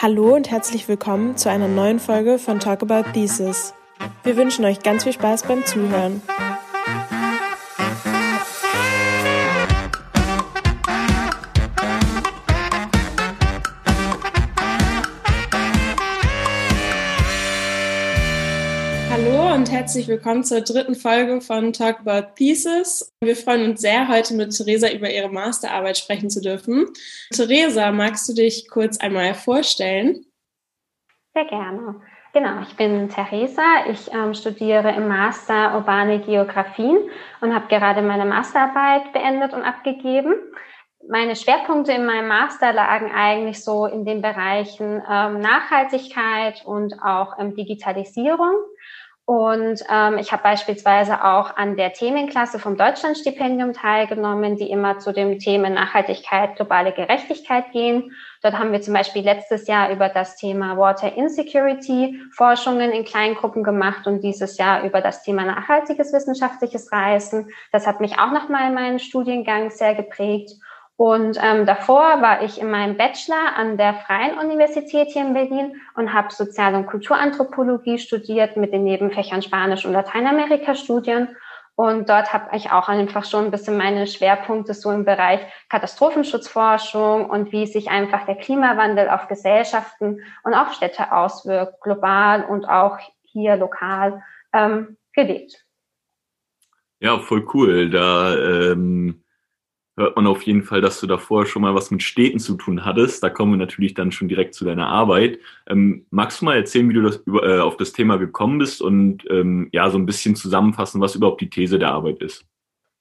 Hallo und herzlich willkommen zu einer neuen Folge von Talk About Thesis. Wir wünschen euch ganz viel Spaß beim Zuhören. Herzlich willkommen zur dritten Folge von Talk About Thesis. Wir freuen uns sehr, heute mit Theresa über ihre Masterarbeit sprechen zu dürfen. Theresa, magst du dich kurz einmal vorstellen? Sehr gerne. Genau, ich bin Theresa. Ich ähm, studiere im Master Urbane Geografien und habe gerade meine Masterarbeit beendet und abgegeben. Meine Schwerpunkte in meinem Master lagen eigentlich so in den Bereichen ähm, Nachhaltigkeit und auch ähm, Digitalisierung. Und ähm, ich habe beispielsweise auch an der Themenklasse vom Deutschlandstipendium teilgenommen, die immer zu dem Thema Nachhaltigkeit, globale Gerechtigkeit gehen. Dort haben wir zum Beispiel letztes Jahr über das Thema Water Insecurity Forschungen in Kleingruppen gemacht und dieses Jahr über das Thema nachhaltiges wissenschaftliches Reisen. Das hat mich auch nochmal in meinem Studiengang sehr geprägt. Und ähm, davor war ich in meinem Bachelor an der Freien Universität hier in Berlin und habe Sozial- und Kulturanthropologie studiert mit den Nebenfächern Spanisch und Lateinamerika-Studien. Und dort habe ich auch einfach schon ein bisschen meine Schwerpunkte so im Bereich Katastrophenschutzforschung und wie sich einfach der Klimawandel auf Gesellschaften und auf Städte auswirkt, global und auch hier lokal ähm, gelegt. Ja, voll cool. Da ähm hört man auf jeden Fall, dass du davor schon mal was mit Städten zu tun hattest. Da kommen wir natürlich dann schon direkt zu deiner Arbeit. Ähm, magst du mal erzählen, wie du das über, äh, auf das Thema gekommen bist und ähm, ja, so ein bisschen zusammenfassen, was überhaupt die These der Arbeit ist?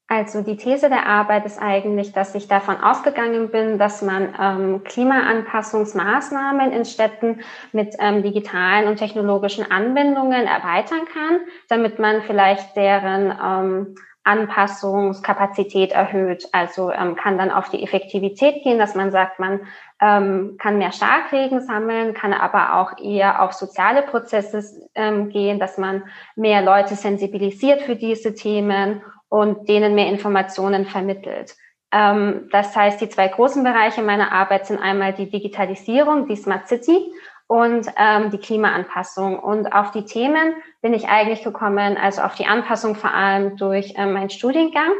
Also die These der Arbeit ist eigentlich, dass ich davon ausgegangen bin, dass man ähm, Klimaanpassungsmaßnahmen in Städten mit ähm, digitalen und technologischen Anwendungen erweitern kann, damit man vielleicht deren ähm, Anpassungskapazität erhöht. Also ähm, kann dann auf die Effektivität gehen, dass man sagt, man ähm, kann mehr Starkregen sammeln, kann aber auch eher auf soziale Prozesse ähm, gehen, dass man mehr Leute sensibilisiert für diese Themen und denen mehr Informationen vermittelt. Ähm, das heißt, die zwei großen Bereiche meiner Arbeit sind einmal die Digitalisierung, die Smart City und ähm, die Klimaanpassung. Und auf die Themen bin ich eigentlich gekommen, also auf die Anpassung vor allem durch ähm, meinen Studiengang.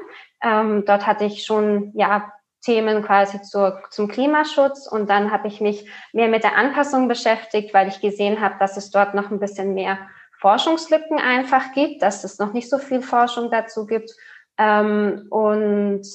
Ähm, dort hatte ich schon ja Themen quasi zur, zum Klimaschutz und dann habe ich mich mehr mit der Anpassung beschäftigt, weil ich gesehen habe, dass es dort noch ein bisschen mehr Forschungslücken einfach gibt, dass es noch nicht so viel Forschung dazu gibt. Ähm, und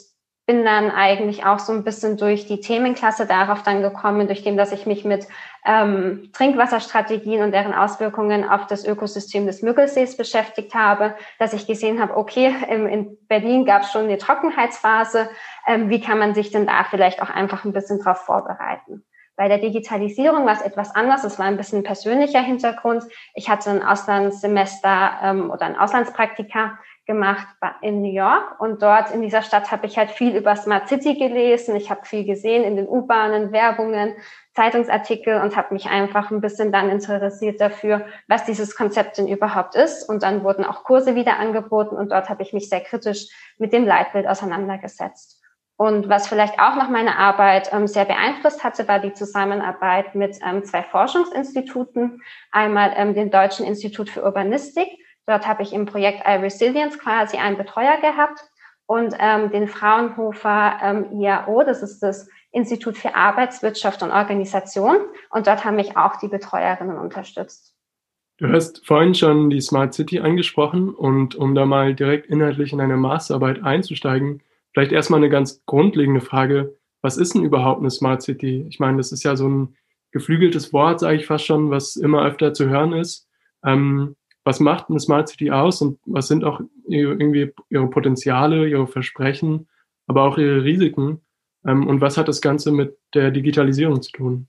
bin dann eigentlich auch so ein bisschen durch die Themenklasse darauf dann gekommen, durch dem, dass ich mich mit ähm, Trinkwasserstrategien und deren Auswirkungen auf das Ökosystem des Müggelsees beschäftigt habe, dass ich gesehen habe, okay, in, in Berlin gab es schon eine Trockenheitsphase, ähm, wie kann man sich denn da vielleicht auch einfach ein bisschen drauf vorbereiten? Bei der Digitalisierung war es etwas anders. Es war ein bisschen persönlicher Hintergrund. Ich hatte ein Auslandssemester ähm, oder ein Auslandspraktika gemacht in New York und dort in dieser Stadt habe ich halt viel über Smart City gelesen. Ich habe viel gesehen in den U-Bahnen, Werbungen, Zeitungsartikel und habe mich einfach ein bisschen dann interessiert dafür, was dieses Konzept denn überhaupt ist. Und dann wurden auch Kurse wieder angeboten und dort habe ich mich sehr kritisch mit dem Leitbild auseinandergesetzt. Und was vielleicht auch noch meine Arbeit ähm, sehr beeinflusst hatte, war die Zusammenarbeit mit ähm, zwei Forschungsinstituten. Einmal ähm, dem Deutschen Institut für Urbanistik Dort habe ich im Projekt iResilience quasi einen Betreuer gehabt und ähm, den Fraunhofer ähm, IAO, das ist das Institut für Arbeitswirtschaft und Organisation. Und dort haben mich auch die Betreuerinnen unterstützt. Du hast vorhin schon die Smart City angesprochen und um da mal direkt inhaltlich in eine Masterarbeit einzusteigen, vielleicht erstmal eine ganz grundlegende Frage. Was ist denn überhaupt eine Smart City? Ich meine, das ist ja so ein geflügeltes Wort, sage ich fast schon, was immer öfter zu hören ist. Ähm, was macht eine Smart City aus und was sind auch irgendwie ihre Potenziale, ihre Versprechen, aber auch ihre Risiken ähm, und was hat das Ganze mit der Digitalisierung zu tun?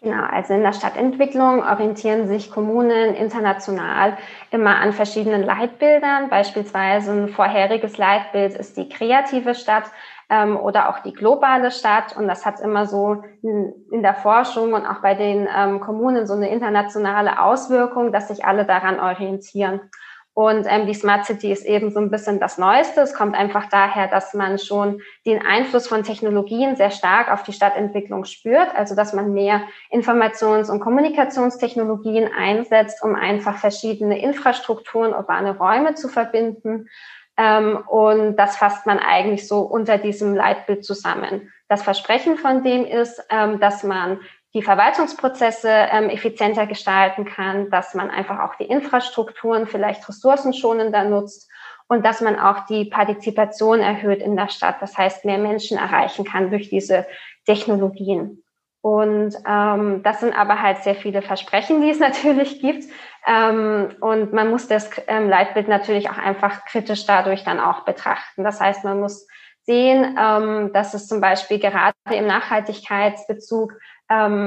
Genau, also in der Stadtentwicklung orientieren sich Kommunen international immer an verschiedenen Leitbildern. Beispielsweise ein vorheriges Leitbild ist die kreative Stadt ähm, oder auch die globale Stadt. Und das hat immer so in, in der Forschung und auch bei den ähm, Kommunen so eine internationale Auswirkung, dass sich alle daran orientieren. Und ähm, die Smart City ist eben so ein bisschen das Neueste. Es kommt einfach daher, dass man schon den Einfluss von Technologien sehr stark auf die Stadtentwicklung spürt. Also dass man mehr Informations- und Kommunikationstechnologien einsetzt, um einfach verschiedene Infrastrukturen, urbane Räume zu verbinden. Ähm, und das fasst man eigentlich so unter diesem Leitbild zusammen. Das Versprechen von dem ist, ähm, dass man die Verwaltungsprozesse ähm, effizienter gestalten kann, dass man einfach auch die Infrastrukturen vielleicht ressourcenschonender nutzt und dass man auch die Partizipation erhöht in der Stadt, das heißt mehr Menschen erreichen kann durch diese Technologien. Und ähm, das sind aber halt sehr viele Versprechen, die es natürlich gibt. Ähm, und man muss das ähm, Leitbild natürlich auch einfach kritisch dadurch dann auch betrachten. Das heißt, man muss sehen, ähm, dass es zum Beispiel gerade im Nachhaltigkeitsbezug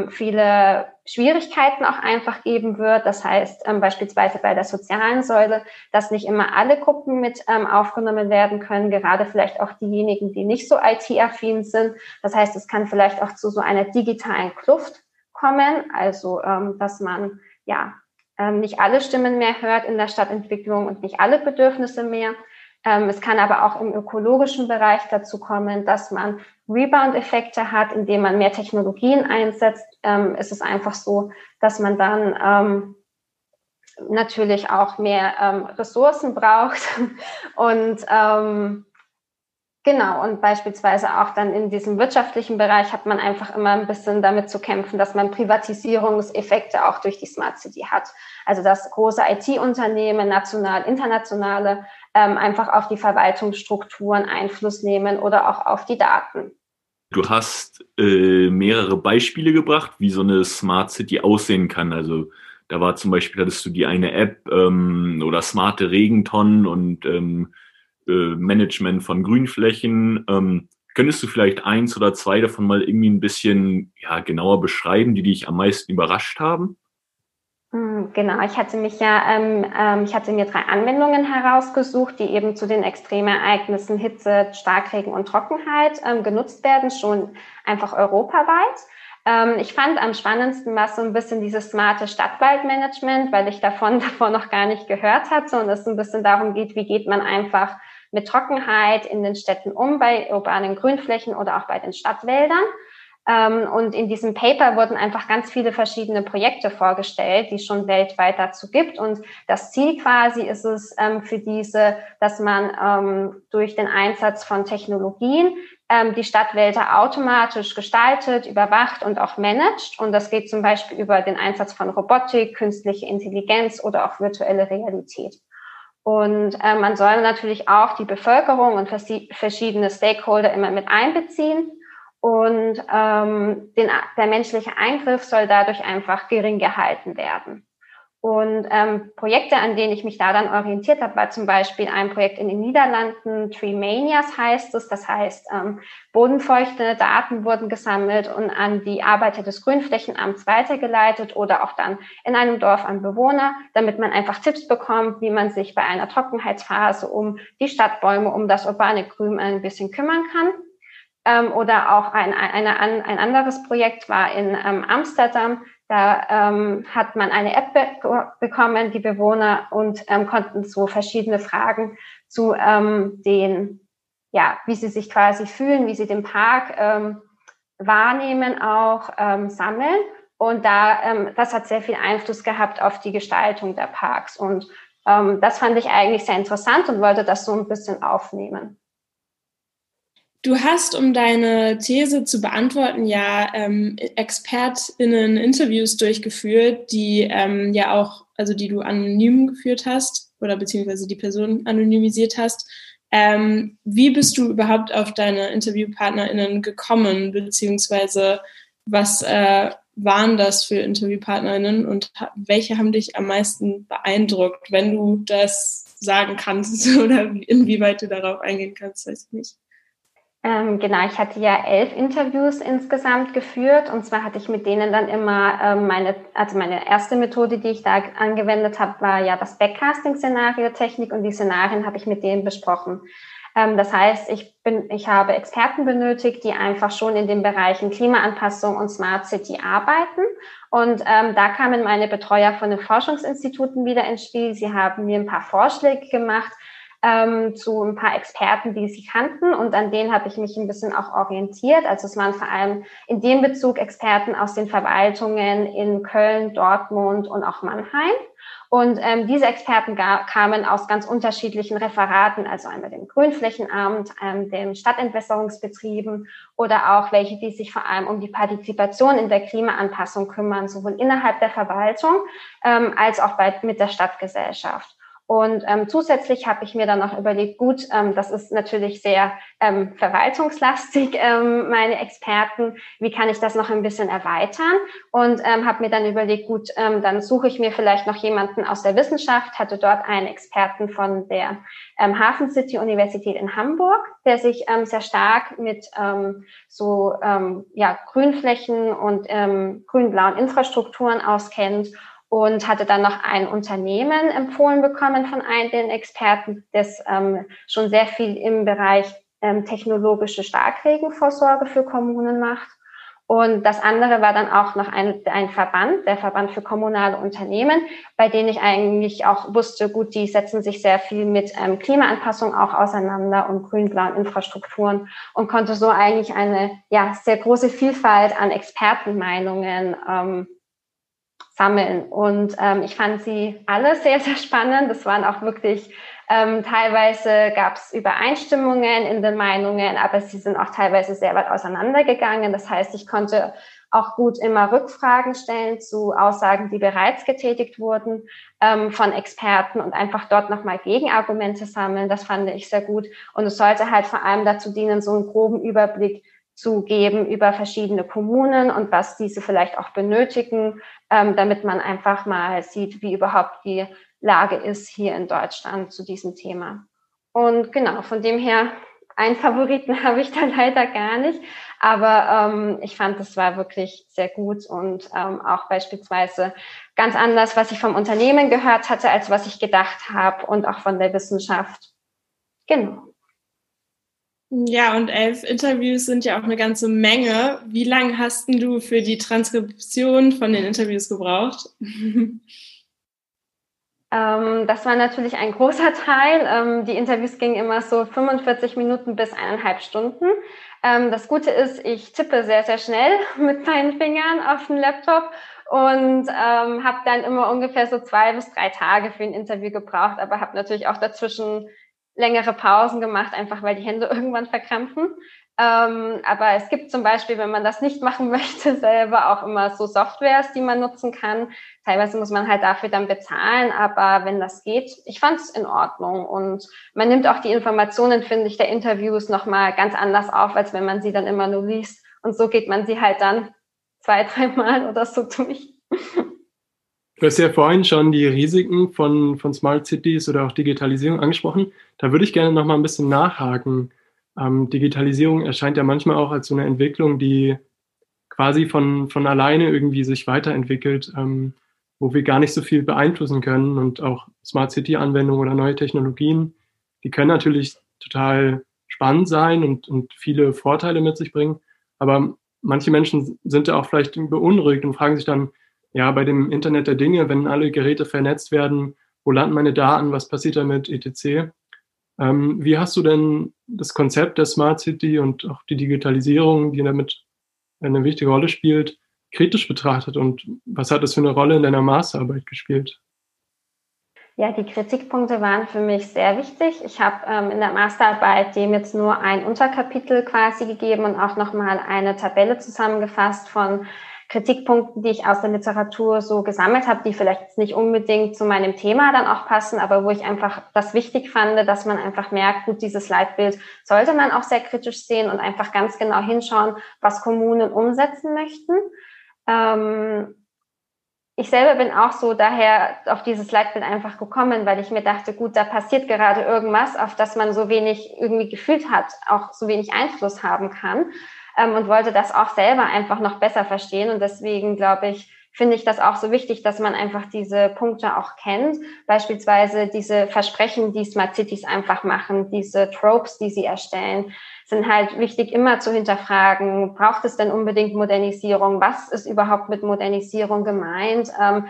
viele Schwierigkeiten auch einfach geben wird. Das heißt beispielsweise bei der sozialen Säule, dass nicht immer alle Gruppen mit aufgenommen werden können, gerade vielleicht auch diejenigen, die nicht so IT-affin sind. Das heißt, es kann vielleicht auch zu so einer digitalen Kluft kommen, also dass man ja ähm, nicht alle Stimmen mehr hört in der Stadtentwicklung und nicht alle Bedürfnisse mehr. Ähm, es kann aber auch im ökologischen Bereich dazu kommen, dass man Rebound-Effekte hat, indem man mehr Technologien einsetzt. Ähm, ist es einfach so, dass man dann ähm, natürlich auch mehr ähm, Ressourcen braucht und ähm, Genau, und beispielsweise auch dann in diesem wirtschaftlichen Bereich hat man einfach immer ein bisschen damit zu kämpfen, dass man Privatisierungseffekte auch durch die Smart City hat. Also dass große IT-Unternehmen, national, internationale, ähm, einfach auf die Verwaltungsstrukturen Einfluss nehmen oder auch auf die Daten. Du hast äh, mehrere Beispiele gebracht, wie so eine Smart City aussehen kann. Also da war zum Beispiel, hattest du die eine App ähm, oder smarte Regentonnen und ähm, äh, Management von Grünflächen. Ähm, könntest du vielleicht eins oder zwei davon mal irgendwie ein bisschen ja, genauer beschreiben, die dich am meisten überrascht haben? Hm, genau, ich hatte mich ja, ähm, ähm, ich hatte mir drei Anwendungen herausgesucht, die eben zu den Extremereignissen Hitze, Starkregen und Trockenheit ähm, genutzt werden, schon einfach europaweit. Ähm, ich fand am spannendsten war so ein bisschen dieses smarte Stadtwaldmanagement, weil ich davon davor noch gar nicht gehört hatte und es ein bisschen darum geht, wie geht man einfach mit Trockenheit in den Städten um, bei urbanen Grünflächen oder auch bei den Stadtwäldern. Ähm, und in diesem Paper wurden einfach ganz viele verschiedene Projekte vorgestellt, die es schon weltweit dazu gibt. Und das Ziel quasi ist es ähm, für diese, dass man ähm, durch den Einsatz von Technologien die Stadtwälder automatisch gestaltet, überwacht und auch managt. Und das geht zum Beispiel über den Einsatz von Robotik, künstliche Intelligenz oder auch virtuelle Realität. Und äh, man soll natürlich auch die Bevölkerung und verschiedene Stakeholder immer mit einbeziehen. Und ähm, den, der menschliche Eingriff soll dadurch einfach gering gehalten werden. Und ähm, Projekte, an denen ich mich da dann orientiert habe, war zum Beispiel ein Projekt in den Niederlanden, Tree Manias heißt es. Das heißt, ähm, bodenfeuchte Daten wurden gesammelt und an die Arbeiter des Grünflächenamts weitergeleitet oder auch dann in einem Dorf an Bewohner, damit man einfach Tipps bekommt, wie man sich bei einer Trockenheitsphase um die Stadtbäume, um das urbane Grün ein bisschen kümmern kann. Ähm, oder auch ein, eine, ein anderes Projekt war in ähm, Amsterdam. Da ähm, hat man eine App be bekommen, die Bewohner, und ähm, konnten so verschiedene Fragen zu ähm, den, ja, wie sie sich quasi fühlen, wie sie den Park ähm, wahrnehmen, auch ähm, sammeln. Und da, ähm, das hat sehr viel Einfluss gehabt auf die Gestaltung der Parks. Und ähm, das fand ich eigentlich sehr interessant und wollte das so ein bisschen aufnehmen. Du hast, um deine These zu beantworten, ja ähm, ExpertInnen Interviews durchgeführt, die ähm, ja auch, also die du anonym geführt hast oder beziehungsweise die Person anonymisiert hast. Ähm, wie bist du überhaupt auf deine InterviewpartnerInnen gekommen, beziehungsweise was äh, waren das für InterviewpartnerInnen und welche haben dich am meisten beeindruckt, wenn du das sagen kannst oder inwieweit du darauf eingehen kannst, weiß ich nicht. Ähm, genau, ich hatte ja elf Interviews insgesamt geführt und zwar hatte ich mit denen dann immer ähm, meine, also meine erste Methode, die ich da angewendet habe, war ja das Backcasting-Szenario-Technik und die Szenarien habe ich mit denen besprochen. Ähm, das heißt, ich bin, ich habe Experten benötigt, die einfach schon in den Bereichen Klimaanpassung und Smart City arbeiten. Und ähm, da kamen meine Betreuer von den Forschungsinstituten wieder ins Spiel. Sie haben mir ein paar Vorschläge gemacht, ähm, zu ein paar Experten, die sie kannten. Und an denen habe ich mich ein bisschen auch orientiert. Also es waren vor allem in dem Bezug Experten aus den Verwaltungen in Köln, Dortmund und auch Mannheim. Und ähm, diese Experten kamen aus ganz unterschiedlichen Referaten, also einmal dem Grünflächenamt, ähm, dem Stadtentwässerungsbetrieben oder auch welche, die sich vor allem um die Partizipation in der Klimaanpassung kümmern, sowohl innerhalb der Verwaltung ähm, als auch bei, mit der Stadtgesellschaft. Und ähm, zusätzlich habe ich mir dann noch überlegt, gut, ähm, das ist natürlich sehr ähm, verwaltungslastig, ähm, meine Experten, wie kann ich das noch ein bisschen erweitern? Und ähm, habe mir dann überlegt, gut, ähm, dann suche ich mir vielleicht noch jemanden aus der Wissenschaft, hatte dort einen Experten von der ähm, Hafen City Universität in Hamburg, der sich ähm, sehr stark mit ähm, so ähm, ja, Grünflächen und ähm, grün-blauen Infrastrukturen auskennt und hatte dann noch ein Unternehmen empfohlen bekommen von einem den Experten, das ähm, schon sehr viel im Bereich ähm, technologische Starkregenvorsorge für Kommunen macht. Und das andere war dann auch noch ein, ein Verband, der Verband für kommunale Unternehmen, bei denen ich eigentlich auch wusste, gut, die setzen sich sehr viel mit ähm, Klimaanpassung auch auseinander und grün-blauen Infrastrukturen und konnte so eigentlich eine ja, sehr große Vielfalt an Expertenmeinungen ähm, sammeln. Und ähm, ich fand sie alle sehr, sehr spannend. Das waren auch wirklich, ähm, teilweise gab es Übereinstimmungen in den Meinungen, aber sie sind auch teilweise sehr weit auseinandergegangen. Das heißt, ich konnte auch gut immer Rückfragen stellen zu Aussagen, die bereits getätigt wurden ähm, von Experten und einfach dort nochmal Gegenargumente sammeln. Das fand ich sehr gut. Und es sollte halt vor allem dazu dienen, so einen groben Überblick zu geben über verschiedene Kommunen und was diese vielleicht auch benötigen, ähm, damit man einfach mal sieht, wie überhaupt die Lage ist hier in Deutschland zu diesem Thema. Und genau, von dem her, einen Favoriten habe ich da leider gar nicht, aber ähm, ich fand, das war wirklich sehr gut und ähm, auch beispielsweise ganz anders, was ich vom Unternehmen gehört hatte, als was ich gedacht habe und auch von der Wissenschaft. Genau. Ja, und elf Interviews sind ja auch eine ganze Menge. Wie lange hast du für die Transkription von den Interviews gebraucht? Ähm, das war natürlich ein großer Teil. Ähm, die Interviews gingen immer so 45 Minuten bis eineinhalb Stunden. Ähm, das Gute ist, ich tippe sehr, sehr schnell mit meinen Fingern auf den Laptop und habe dann immer ungefähr so zwei bis drei Tage für ein Interview gebraucht, aber habe natürlich auch dazwischen längere Pausen gemacht, einfach weil die Hände irgendwann verkrampfen. Ähm, aber es gibt zum Beispiel, wenn man das nicht machen möchte, selber auch immer so Softwares, die man nutzen kann. Teilweise muss man halt dafür dann bezahlen, aber wenn das geht, ich fand es in Ordnung. Und man nimmt auch die Informationen, finde ich, der Interviews nochmal ganz anders auf, als wenn man sie dann immer nur liest. Und so geht man sie halt dann zwei, dreimal oder so durch. Du hast ja vorhin schon die Risiken von, von Smart Cities oder auch Digitalisierung angesprochen. Da würde ich gerne noch mal ein bisschen nachhaken. Ähm, Digitalisierung erscheint ja manchmal auch als so eine Entwicklung, die quasi von, von alleine irgendwie sich weiterentwickelt, ähm, wo wir gar nicht so viel beeinflussen können. Und auch Smart City-Anwendungen oder neue Technologien, die können natürlich total spannend sein und, und viele Vorteile mit sich bringen. Aber manche Menschen sind ja auch vielleicht beunruhigt und fragen sich dann, ja, bei dem Internet der Dinge, wenn alle Geräte vernetzt werden, wo landen meine Daten, was passiert damit, etc. Ähm, wie hast du denn das Konzept der Smart City und auch die Digitalisierung, die damit eine wichtige Rolle spielt, kritisch betrachtet und was hat das für eine Rolle in deiner Masterarbeit gespielt? Ja, die Kritikpunkte waren für mich sehr wichtig. Ich habe ähm, in der Masterarbeit dem jetzt nur ein Unterkapitel quasi gegeben und auch nochmal eine Tabelle zusammengefasst von Kritikpunkten, die ich aus der Literatur so gesammelt habe, die vielleicht nicht unbedingt zu meinem Thema dann auch passen, aber wo ich einfach das wichtig fand, dass man einfach merkt, gut, dieses Leitbild sollte man auch sehr kritisch sehen und einfach ganz genau hinschauen, was Kommunen umsetzen möchten. Ähm, ich selber bin auch so daher auf dieses Leitbild einfach gekommen, weil ich mir dachte, gut, da passiert gerade irgendwas, auf das man so wenig irgendwie gefühlt hat, auch so wenig Einfluss haben kann ähm, und wollte das auch selber einfach noch besser verstehen. Und deswegen, glaube ich, finde ich das auch so wichtig, dass man einfach diese Punkte auch kennt. Beispielsweise diese Versprechen, die Smart Cities einfach machen, diese Tropes, die sie erstellen, sind halt wichtig immer zu hinterfragen. Braucht es denn unbedingt Modernisierung? Was ist überhaupt mit Modernisierung gemeint? Ähm,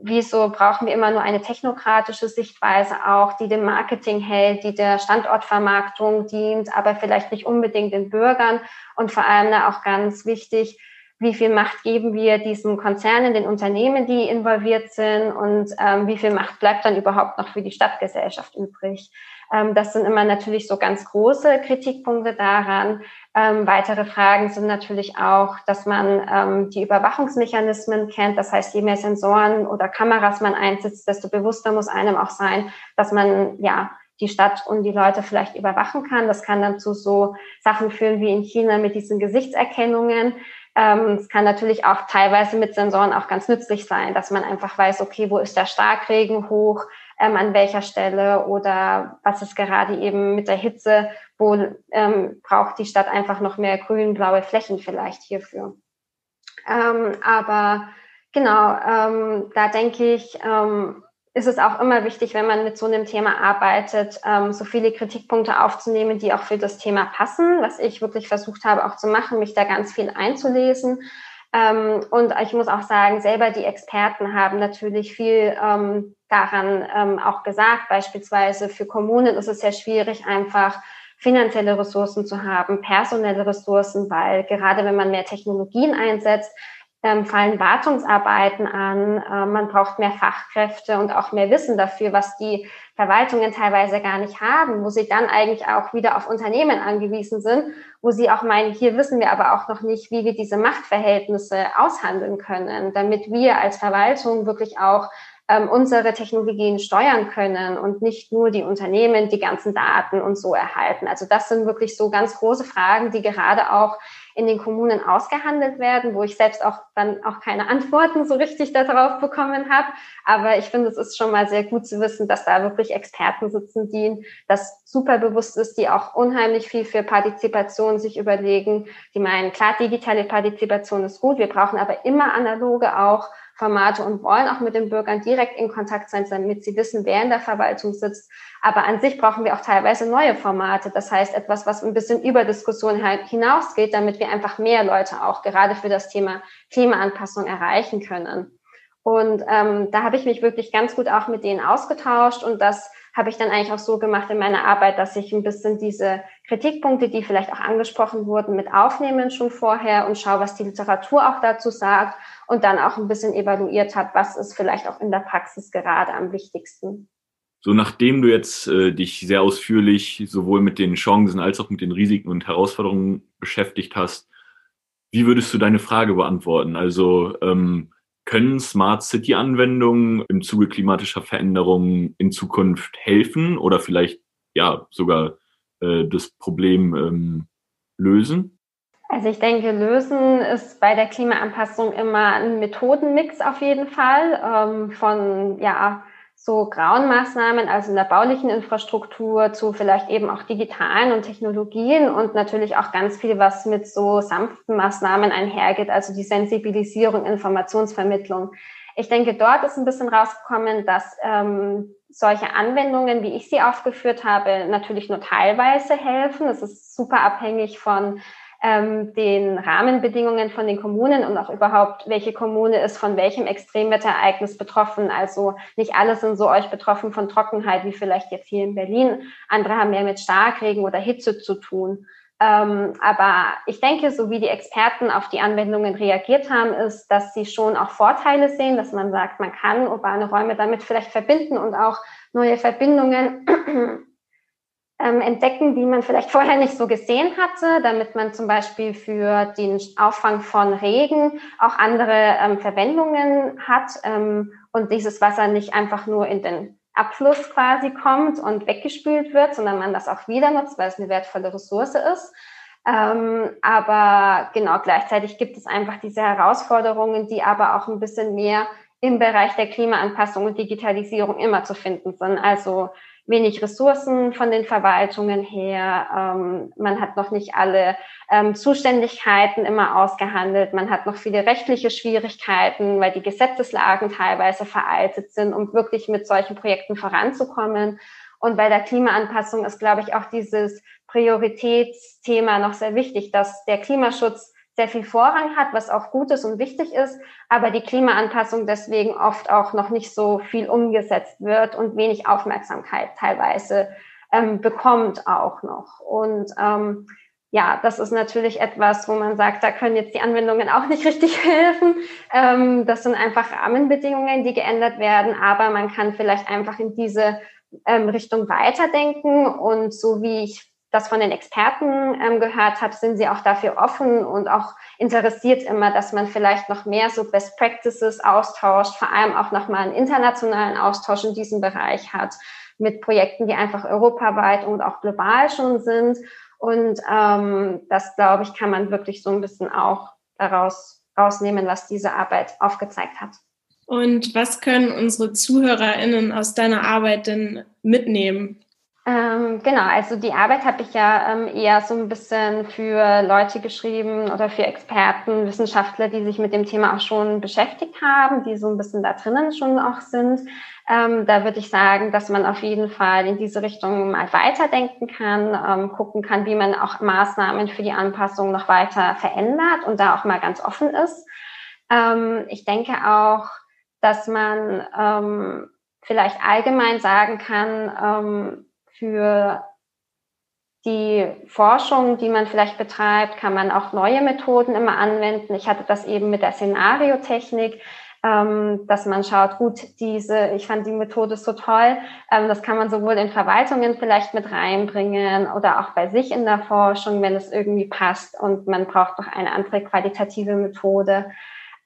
wieso brauchen wir immer nur eine technokratische Sichtweise auch, die dem Marketing hält, die der Standortvermarktung dient, aber vielleicht nicht unbedingt den Bürgern und vor allem auch ganz wichtig, wie viel Macht geben wir diesen Konzernen, den Unternehmen, die involviert sind und ähm, wie viel Macht bleibt dann überhaupt noch für die Stadtgesellschaft übrig. Ähm, das sind immer natürlich so ganz große Kritikpunkte daran. Ähm, weitere Fragen sind natürlich auch, dass man ähm, die Überwachungsmechanismen kennt. Das heißt, je mehr Sensoren oder Kameras man einsetzt, desto bewusster muss einem auch sein, dass man ja die Stadt und die Leute vielleicht überwachen kann. Das kann dann zu so Sachen führen wie in China mit diesen Gesichtserkennungen. Ähm, es kann natürlich auch teilweise mit Sensoren auch ganz nützlich sein, dass man einfach weiß, okay, wo ist der Starkregen hoch, ähm, an welcher Stelle oder was ist gerade eben mit der Hitze, wo ähm, braucht die Stadt einfach noch mehr grün, blaue Flächen vielleicht hierfür. Ähm, aber genau, ähm, da denke ich, ähm, ist es auch immer wichtig, wenn man mit so einem Thema arbeitet, ähm, so viele Kritikpunkte aufzunehmen, die auch für das Thema passen, was ich wirklich versucht habe auch zu machen, mich da ganz viel einzulesen. Ähm, und ich muss auch sagen, selber die Experten haben natürlich viel ähm, daran ähm, auch gesagt. Beispielsweise für Kommunen ist es sehr schwierig, einfach finanzielle Ressourcen zu haben, personelle Ressourcen, weil gerade wenn man mehr Technologien einsetzt, ähm, fallen Wartungsarbeiten an, äh, man braucht mehr Fachkräfte und auch mehr Wissen dafür, was die Verwaltungen teilweise gar nicht haben, wo sie dann eigentlich auch wieder auf Unternehmen angewiesen sind, wo sie auch meinen, hier wissen wir aber auch noch nicht, wie wir diese Machtverhältnisse aushandeln können, damit wir als Verwaltung wirklich auch ähm, unsere Technologien steuern können und nicht nur die Unternehmen die ganzen Daten und so erhalten. Also das sind wirklich so ganz große Fragen, die gerade auch in den Kommunen ausgehandelt werden, wo ich selbst auch dann auch keine Antworten so richtig darauf bekommen habe. Aber ich finde, es ist schon mal sehr gut zu wissen, dass da wirklich Experten sitzen, die das super bewusst ist, die auch unheimlich viel für Partizipation sich überlegen, die meinen, klar, digitale Partizipation ist gut, wir brauchen aber immer analoge auch Formate und wollen auch mit den Bürgern direkt in Kontakt sein, damit sie wissen, wer in der Verwaltung sitzt. Aber an sich brauchen wir auch teilweise neue Formate. Das heißt, etwas, was ein bisschen über Diskussion hinausgeht, damit wir einfach mehr Leute auch gerade für das Thema Klimaanpassung erreichen können. Und ähm, da habe ich mich wirklich ganz gut auch mit denen ausgetauscht und das habe ich dann eigentlich auch so gemacht in meiner Arbeit, dass ich ein bisschen diese Kritikpunkte, die vielleicht auch angesprochen wurden, mit aufnehme schon vorher und schaue, was die Literatur auch dazu sagt und dann auch ein bisschen evaluiert habe, was ist vielleicht auch in der Praxis gerade am wichtigsten. So, nachdem du jetzt äh, dich sehr ausführlich sowohl mit den Chancen als auch mit den Risiken und Herausforderungen beschäftigt hast, wie würdest du deine Frage beantworten? Also ähm, können Smart City-Anwendungen im Zuge klimatischer Veränderungen in Zukunft helfen oder vielleicht ja sogar äh, das Problem ähm, lösen? Also ich denke, lösen ist bei der Klimaanpassung immer ein Methodenmix auf jeden Fall ähm, von ja so grauen Maßnahmen, also in der baulichen Infrastruktur, zu vielleicht eben auch digitalen und Technologien und natürlich auch ganz viel, was mit so sanften Maßnahmen einhergeht, also die Sensibilisierung, Informationsvermittlung. Ich denke, dort ist ein bisschen rausgekommen, dass ähm, solche Anwendungen, wie ich sie aufgeführt habe, natürlich nur teilweise helfen. Es ist super abhängig von ähm, den Rahmenbedingungen von den Kommunen und auch überhaupt, welche Kommune ist von welchem Extremwetterereignis betroffen. Also nicht alle sind so euch betroffen von Trockenheit wie vielleicht jetzt hier in Berlin. Andere haben mehr mit Starkregen oder Hitze zu tun. Ähm, aber ich denke, so wie die Experten auf die Anwendungen reagiert haben, ist, dass sie schon auch Vorteile sehen, dass man sagt, man kann urbane Räume damit vielleicht verbinden und auch neue Verbindungen ähm, entdecken, die man vielleicht vorher nicht so gesehen hatte, damit man zum Beispiel für den Auffang von Regen auch andere ähm, Verwendungen hat ähm, und dieses Wasser nicht einfach nur in den Abfluss quasi kommt und weggespült wird, sondern man das auch wieder nutzt, weil es eine wertvolle Ressource ist. Ähm, aber genau gleichzeitig gibt es einfach diese Herausforderungen, die aber auch ein bisschen mehr im Bereich der Klimaanpassung und Digitalisierung immer zu finden sind. Also wenig Ressourcen von den Verwaltungen her. Ähm, man hat noch nicht alle ähm, Zuständigkeiten immer ausgehandelt. Man hat noch viele rechtliche Schwierigkeiten, weil die Gesetzeslagen teilweise veraltet sind, um wirklich mit solchen Projekten voranzukommen. Und bei der Klimaanpassung ist, glaube ich, auch dieses Prioritätsthema noch sehr wichtig, dass der Klimaschutz sehr viel Vorrang hat, was auch gut ist und wichtig ist, aber die Klimaanpassung deswegen oft auch noch nicht so viel umgesetzt wird und wenig Aufmerksamkeit teilweise ähm, bekommt auch noch. Und ähm, ja, das ist natürlich etwas, wo man sagt, da können jetzt die Anwendungen auch nicht richtig helfen. Ähm, das sind einfach Rahmenbedingungen, die geändert werden, aber man kann vielleicht einfach in diese ähm, Richtung weiterdenken. Und so wie ich das von den Experten ähm, gehört habe, sind sie auch dafür offen und auch interessiert immer, dass man vielleicht noch mehr so Best Practices austauscht, vor allem auch nochmal einen internationalen Austausch in diesem Bereich hat mit Projekten, die einfach europaweit und auch global schon sind. Und ähm, das, glaube ich, kann man wirklich so ein bisschen auch daraus rausnehmen, was diese Arbeit aufgezeigt hat. Und was können unsere ZuhörerInnen aus deiner Arbeit denn mitnehmen? Ähm, genau, also die Arbeit habe ich ja ähm, eher so ein bisschen für Leute geschrieben oder für Experten, Wissenschaftler, die sich mit dem Thema auch schon beschäftigt haben, die so ein bisschen da drinnen schon auch sind. Ähm, da würde ich sagen, dass man auf jeden Fall in diese Richtung mal weiterdenken kann, ähm, gucken kann, wie man auch Maßnahmen für die Anpassung noch weiter verändert und da auch mal ganz offen ist. Ähm, ich denke auch, dass man ähm, vielleicht allgemein sagen kann, für die Forschung, die man vielleicht betreibt, kann man auch neue Methoden immer anwenden. Ich hatte das eben mit der Szenariotechnik, ähm, dass man schaut, gut, diese, ich fand die Methode so toll, ähm, das kann man sowohl in Verwaltungen vielleicht mit reinbringen oder auch bei sich in der Forschung, wenn es irgendwie passt und man braucht noch eine andere qualitative Methode.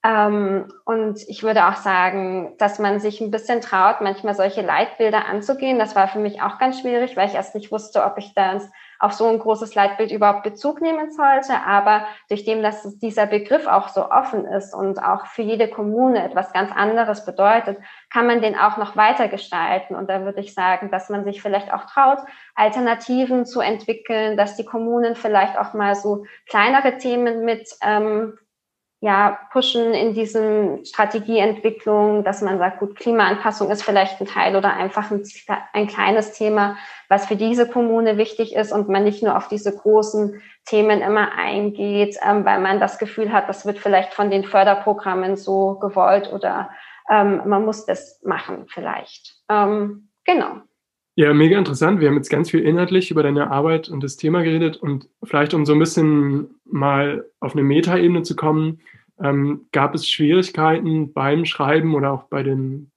Ähm, und ich würde auch sagen, dass man sich ein bisschen traut, manchmal solche Leitbilder anzugehen. Das war für mich auch ganz schwierig, weil ich erst nicht wusste, ob ich dann auf so ein großes Leitbild überhaupt Bezug nehmen sollte. Aber durch dem, dass dieser Begriff auch so offen ist und auch für jede Kommune etwas ganz anderes bedeutet, kann man den auch noch weiter gestalten. Und da würde ich sagen, dass man sich vielleicht auch traut, Alternativen zu entwickeln, dass die Kommunen vielleicht auch mal so kleinere Themen mit ähm, ja, pushen in diesen Strategieentwicklung, dass man sagt, gut, Klimaanpassung ist vielleicht ein Teil oder einfach ein, ein, kleines Thema, was für diese Kommune wichtig ist und man nicht nur auf diese großen Themen immer eingeht, ähm, weil man das Gefühl hat, das wird vielleicht von den Förderprogrammen so gewollt oder ähm, man muss das machen vielleicht. Ähm, genau. Ja, mega interessant. Wir haben jetzt ganz viel inhaltlich über deine Arbeit und das Thema geredet und vielleicht um so ein bisschen mal auf eine Metaebene zu kommen, ähm, gab es Schwierigkeiten beim Schreiben oder auch bei, den,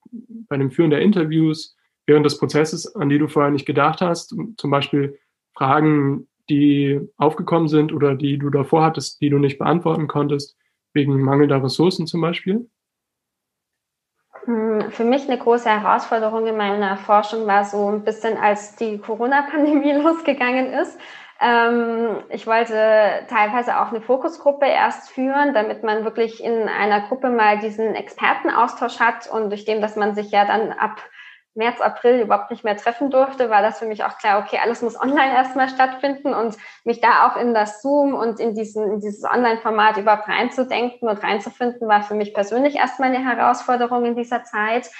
bei dem Führen der Interviews während des Prozesses, an die du vorher nicht gedacht hast? Zum Beispiel Fragen, die aufgekommen sind oder die du davor hattest, die du nicht beantworten konntest, wegen mangelnder Ressourcen zum Beispiel? Hm, für mich eine große Herausforderung in meiner Forschung war so ein bisschen, als die Corona-Pandemie losgegangen ist. Ähm, ich wollte teilweise auch eine Fokusgruppe erst führen, damit man wirklich in einer Gruppe mal diesen Expertenaustausch hat und durch dem, dass man sich ja dann ab März, April überhaupt nicht mehr treffen durfte, war das für mich auch klar, okay, alles muss online erstmal stattfinden und mich da auch in das Zoom und in, diesen, in dieses Online-Format überhaupt reinzudenken und reinzufinden, war für mich persönlich erstmal eine Herausforderung in dieser Zeit.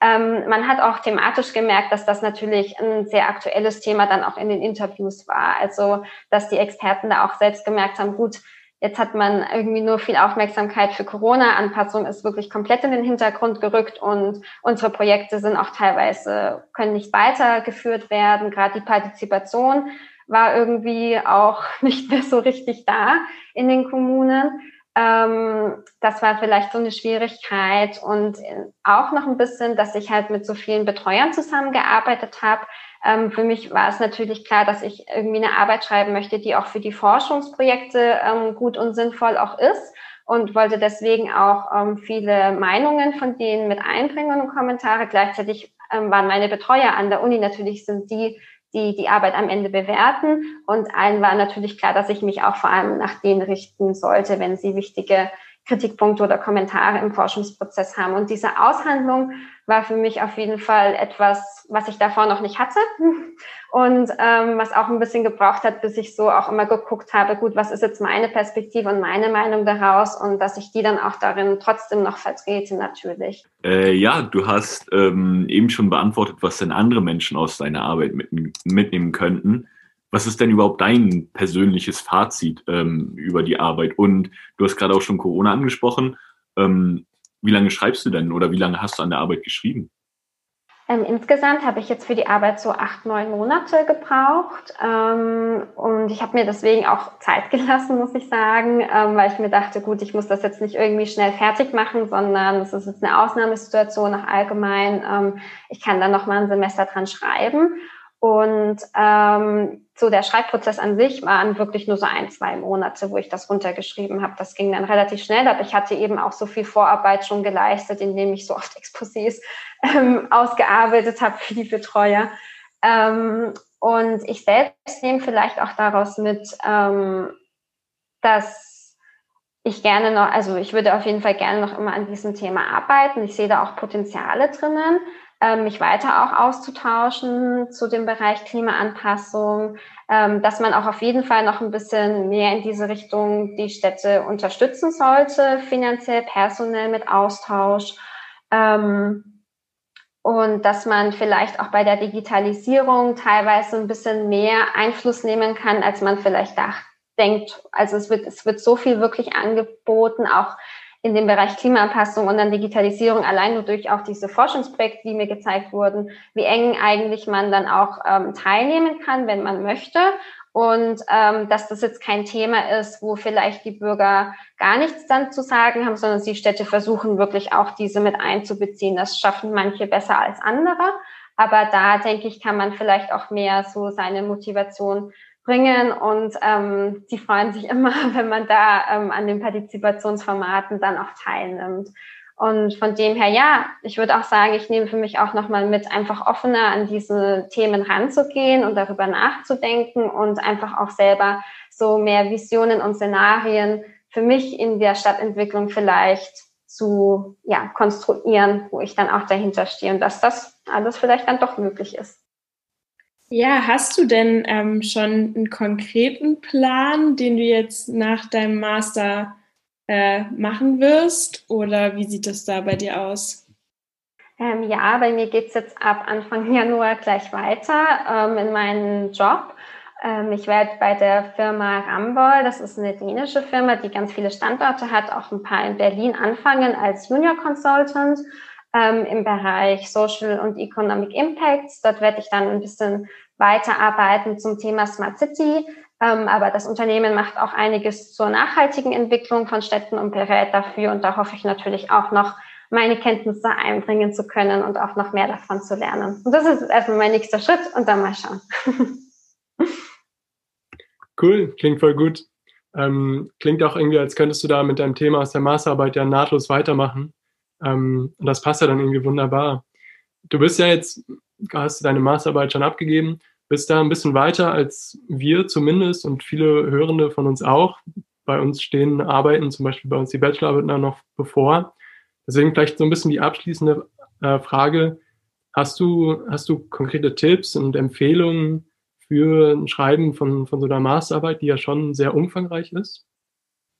Ähm, man hat auch thematisch gemerkt, dass das natürlich ein sehr aktuelles Thema dann auch in den Interviews war. Also, dass die Experten da auch selbst gemerkt haben, gut, Jetzt hat man irgendwie nur viel Aufmerksamkeit für Corona-Anpassung, ist wirklich komplett in den Hintergrund gerückt und unsere Projekte sind auch teilweise, können nicht weitergeführt werden. Gerade die Partizipation war irgendwie auch nicht mehr so richtig da in den Kommunen. Ähm, das war vielleicht so eine Schwierigkeit und auch noch ein bisschen, dass ich halt mit so vielen Betreuern zusammengearbeitet habe. Ähm, für mich war es natürlich klar, dass ich irgendwie eine Arbeit schreiben möchte, die auch für die Forschungsprojekte ähm, gut und sinnvoll auch ist und wollte deswegen auch ähm, viele Meinungen von denen mit einbringen und Kommentare. Gleichzeitig ähm, waren meine Betreuer an der Uni natürlich sind die, die die Arbeit am Ende bewerten. Und allen war natürlich klar, dass ich mich auch vor allem nach denen richten sollte, wenn sie wichtige Kritikpunkte oder Kommentare im Forschungsprozess haben. Und diese Aushandlung war für mich auf jeden Fall etwas, was ich davor noch nicht hatte und ähm, was auch ein bisschen gebraucht hat, bis ich so auch immer geguckt habe, gut, was ist jetzt meine Perspektive und meine Meinung daraus und dass ich die dann auch darin trotzdem noch vertrete natürlich. Äh, ja, du hast ähm, eben schon beantwortet, was denn andere Menschen aus deiner Arbeit mit, mitnehmen könnten. Was ist denn überhaupt dein persönliches Fazit ähm, über die Arbeit? Und du hast gerade auch schon Corona angesprochen. Ähm, wie lange schreibst du denn oder wie lange hast du an der Arbeit geschrieben? Ähm, insgesamt habe ich jetzt für die Arbeit so acht, neun Monate gebraucht. Ähm, und ich habe mir deswegen auch Zeit gelassen, muss ich sagen, ähm, weil ich mir dachte, gut, ich muss das jetzt nicht irgendwie schnell fertig machen, sondern es ist jetzt eine Ausnahmesituation nach allgemein. Ähm, ich kann dann noch mal ein Semester dran schreiben. Und ähm, so der Schreibprozess an sich waren wirklich nur so ein, zwei Monate, wo ich das runtergeschrieben habe. Das ging dann relativ schnell, aber ich hatte eben auch so viel Vorarbeit schon geleistet, indem ich so oft Exposés ähm, ausgearbeitet habe für die Betreuer. Ähm, und ich selbst nehme vielleicht auch daraus mit, ähm, dass ich gerne noch, also ich würde auf jeden Fall gerne noch immer an diesem Thema arbeiten. Ich sehe da auch Potenziale drinnen mich weiter auch auszutauschen zu dem Bereich Klimaanpassung, ähm, dass man auch auf jeden Fall noch ein bisschen mehr in diese Richtung die Städte unterstützen sollte, finanziell, personell mit Austausch. Ähm, und dass man vielleicht auch bei der Digitalisierung teilweise ein bisschen mehr Einfluss nehmen kann, als man vielleicht dacht, denkt. Also es wird, es wird so viel wirklich angeboten, auch in dem Bereich Klimaanpassung und dann Digitalisierung allein nur durch auch diese Forschungsprojekte, die mir gezeigt wurden, wie eng eigentlich man dann auch ähm, teilnehmen kann, wenn man möchte. Und ähm, dass das jetzt kein Thema ist, wo vielleicht die Bürger gar nichts dann zu sagen haben, sondern die Städte versuchen wirklich auch diese mit einzubeziehen. Das schaffen manche besser als andere. Aber da denke ich, kann man vielleicht auch mehr so seine Motivation bringen und ähm, die freuen sich immer, wenn man da ähm, an den Partizipationsformaten dann auch teilnimmt. Und von dem her, ja, ich würde auch sagen, ich nehme für mich auch nochmal mit, einfach offener an diese Themen ranzugehen und darüber nachzudenken und einfach auch selber so mehr Visionen und Szenarien für mich in der Stadtentwicklung vielleicht zu ja, konstruieren, wo ich dann auch dahinter stehe und dass das alles vielleicht dann doch möglich ist. Ja, hast du denn ähm, schon einen konkreten Plan, den du jetzt nach deinem Master äh, machen wirst? Oder wie sieht das da bei dir aus? Ähm, ja, bei mir geht's jetzt ab Anfang Januar gleich weiter ähm, in meinen Job. Ähm, ich werde bei der Firma Rambol, das ist eine dänische Firma, die ganz viele Standorte hat, auch ein paar in Berlin anfangen als Junior Consultant ähm, im Bereich Social und Economic Impacts. Dort werde ich dann ein bisschen weiterarbeiten zum Thema Smart City. Ähm, aber das Unternehmen macht auch einiges zur nachhaltigen Entwicklung von Städten und berät dafür. Und da hoffe ich natürlich auch noch, meine Kenntnisse einbringen zu können und auch noch mehr davon zu lernen. Und das ist erstmal mein nächster Schritt und dann mal schauen. Cool, klingt voll gut. Ähm, klingt auch irgendwie, als könntest du da mit deinem Thema aus der Masterarbeit ja nahtlos weitermachen. Ähm, und das passt ja dann irgendwie wunderbar. Du bist ja jetzt, hast deine Masterarbeit schon abgegeben, bist da ein bisschen weiter als wir zumindest und viele Hörende von uns auch. Bei uns stehen Arbeiten, zum Beispiel bei uns die Bachelorarbeit noch bevor. Deswegen vielleicht so ein bisschen die abschließende äh, Frage. Hast du, hast du konkrete Tipps und Empfehlungen für ein Schreiben von, von so einer Masterarbeit, die ja schon sehr umfangreich ist?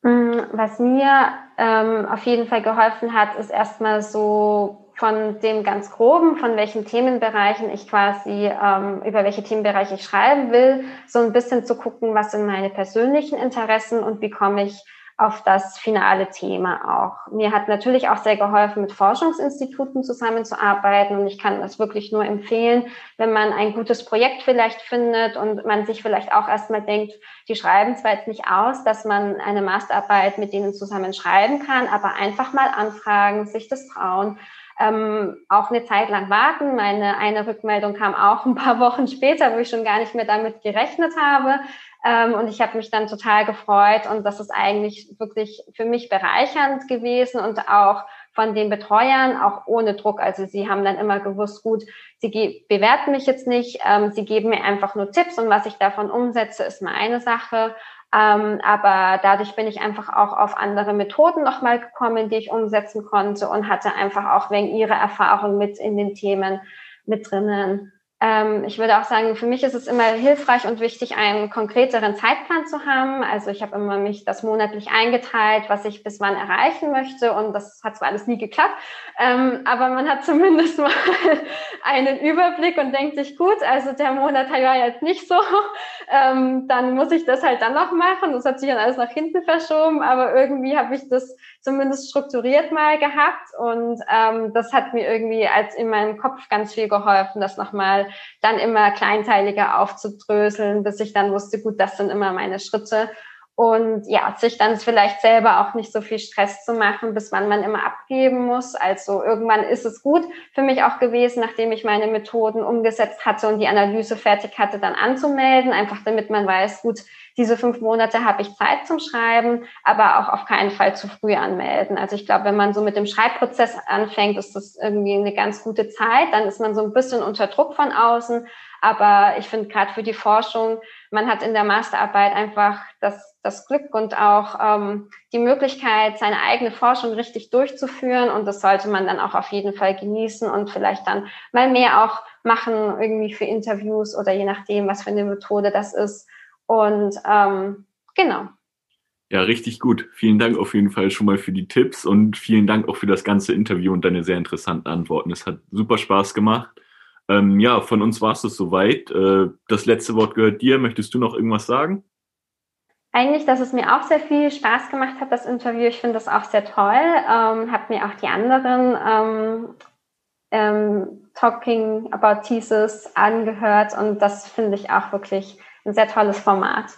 Mm, was mir ähm, auf jeden Fall geholfen hat, ist erstmal so von dem ganz groben, von welchen Themenbereichen ich quasi, ähm, über welche Themenbereiche ich schreiben will, so ein bisschen zu gucken, was sind meine persönlichen Interessen und wie komme ich auf das finale Thema auch. Mir hat natürlich auch sehr geholfen, mit Forschungsinstituten zusammenzuarbeiten und ich kann das wirklich nur empfehlen, wenn man ein gutes Projekt vielleicht findet und man sich vielleicht auch erstmal denkt, die schreiben zwar jetzt nicht aus, dass man eine Masterarbeit mit denen zusammen schreiben kann, aber einfach mal anfragen, sich das trauen. Ähm, auch eine Zeit lang warten. Meine eine Rückmeldung kam auch ein paar Wochen später, wo ich schon gar nicht mehr damit gerechnet habe. Ähm, und ich habe mich dann total gefreut und das ist eigentlich wirklich für mich bereichernd gewesen und auch von den Betreuern, auch ohne Druck. Also sie haben dann immer gewusst, gut, sie bewerten mich jetzt nicht, ähm, sie geben mir einfach nur Tipps und was ich davon umsetze, ist meine Sache. Ähm, aber dadurch bin ich einfach auch auf andere Methoden nochmal gekommen, die ich umsetzen konnte und hatte einfach auch wegen ihrer Erfahrung mit in den Themen mit drinnen. Ähm, ich würde auch sagen, für mich ist es immer hilfreich und wichtig, einen konkreteren Zeitplan zu haben. Also ich habe immer mich das monatlich eingeteilt, was ich bis wann erreichen möchte. Und das hat zwar alles nie geklappt, ähm, aber man hat zumindest mal einen Überblick und denkt sich, gut, also der Monat war jetzt nicht so, ähm, dann muss ich das halt dann noch machen. Das hat sich dann alles nach hinten verschoben, aber irgendwie habe ich das zumindest strukturiert mal gehabt und ähm, das hat mir irgendwie als in meinem Kopf ganz viel geholfen, das nochmal dann immer kleinteiliger aufzudröseln, bis ich dann wusste, gut, das sind immer meine Schritte. Und ja, sich dann vielleicht selber auch nicht so viel Stress zu machen, bis wann man immer abgeben muss. Also irgendwann ist es gut für mich auch gewesen, nachdem ich meine Methoden umgesetzt hatte und die Analyse fertig hatte, dann anzumelden, einfach damit man weiß, gut, diese fünf Monate habe ich Zeit zum Schreiben, aber auch auf keinen Fall zu früh anmelden. Also ich glaube, wenn man so mit dem Schreibprozess anfängt, ist das irgendwie eine ganz gute Zeit. Dann ist man so ein bisschen unter Druck von außen. Aber ich finde gerade für die Forschung, man hat in der Masterarbeit einfach das, das Glück und auch ähm, die Möglichkeit, seine eigene Forschung richtig durchzuführen. Und das sollte man dann auch auf jeden Fall genießen und vielleicht dann mal mehr auch machen, irgendwie für Interviews oder je nachdem, was für eine Methode das ist. Und ähm, genau. Ja, richtig gut. Vielen Dank auf jeden Fall schon mal für die Tipps und vielen Dank auch für das ganze Interview und deine sehr interessanten Antworten. Es hat super Spaß gemacht. Ähm, ja, von uns war es das soweit. Äh, das letzte Wort gehört dir. Möchtest du noch irgendwas sagen? Eigentlich, dass es mir auch sehr viel Spaß gemacht hat, das Interview. Ich finde das auch sehr toll. Ähm, habe mir auch die anderen ähm, ähm, Talking About Thesis angehört und das finde ich auch wirklich ein sehr tolles Format.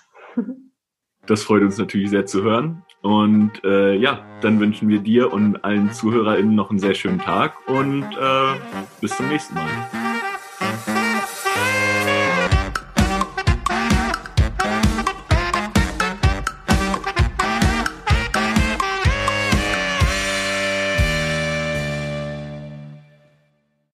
Das freut uns natürlich sehr zu hören. Und äh, ja, dann wünschen wir dir und allen ZuhörerInnen noch einen sehr schönen Tag und äh, bis zum nächsten Mal.